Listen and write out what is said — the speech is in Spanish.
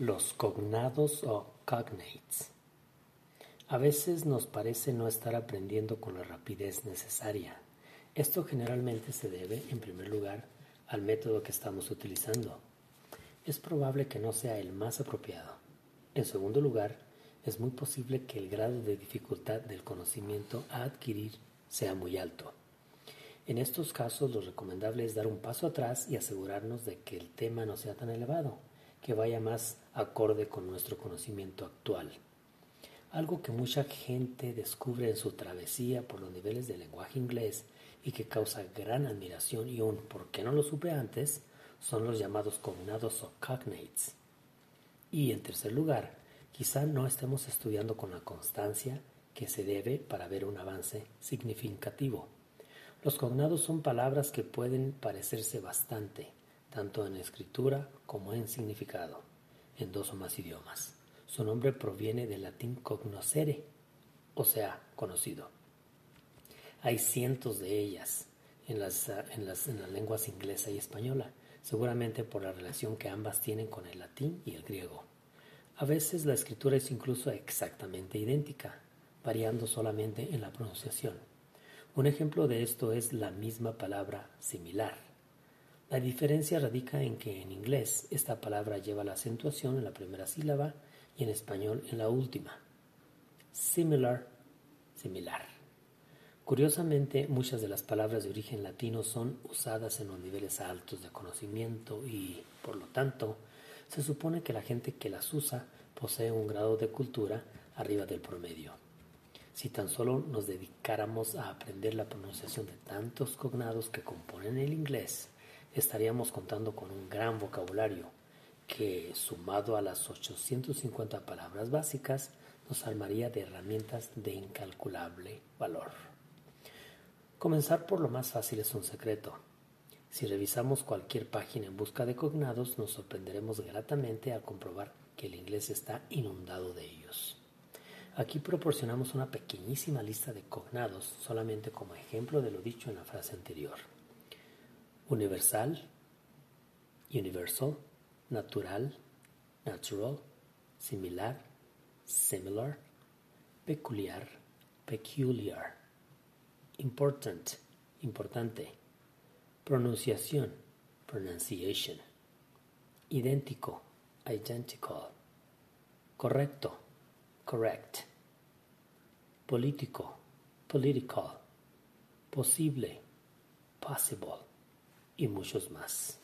Los cognados o cognates. A veces nos parece no estar aprendiendo con la rapidez necesaria. Esto generalmente se debe, en primer lugar, al método que estamos utilizando. Es probable que no sea el más apropiado. En segundo lugar, es muy posible que el grado de dificultad del conocimiento a adquirir sea muy alto. En estos casos lo recomendable es dar un paso atrás y asegurarnos de que el tema no sea tan elevado que vaya más acorde con nuestro conocimiento actual. Algo que mucha gente descubre en su travesía por los niveles del lenguaje inglés y que causa gran admiración y un ¿por qué no lo supe antes? son los llamados cognados o cognates. Y en tercer lugar, quizá no estemos estudiando con la constancia que se debe para ver un avance significativo. Los cognados son palabras que pueden parecerse bastante, tanto en escritura como en significado, en dos o más idiomas. Su nombre proviene del latín cognoscere, o sea, conocido. Hay cientos de ellas en las, en las, en las lenguas inglesa y española, seguramente por la relación que ambas tienen con el latín y el griego. A veces la escritura es incluso exactamente idéntica, variando solamente en la pronunciación. Un ejemplo de esto es la misma palabra similar la diferencia radica en que en inglés esta palabra lleva la acentuación en la primera sílaba y en español en la última. Similar, similar. Curiosamente, muchas de las palabras de origen latino son usadas en los niveles altos de conocimiento y, por lo tanto, se supone que la gente que las usa posee un grado de cultura arriba del promedio. Si tan solo nos dedicáramos a aprender la pronunciación de tantos cognados que componen el inglés, estaríamos contando con un gran vocabulario que, sumado a las 850 palabras básicas, nos armaría de herramientas de incalculable valor. Comenzar por lo más fácil es un secreto. Si revisamos cualquier página en busca de cognados, nos sorprenderemos gratamente al comprobar que el inglés está inundado de ellos. Aquí proporcionamos una pequeñísima lista de cognados solamente como ejemplo de lo dicho en la frase anterior universal, universal, natural, natural, similar, similar, peculiar, peculiar, important, importante, pronunciación, pronunciation, idéntico, identical, correcto, correct, político, political, posible, possible y muchos más.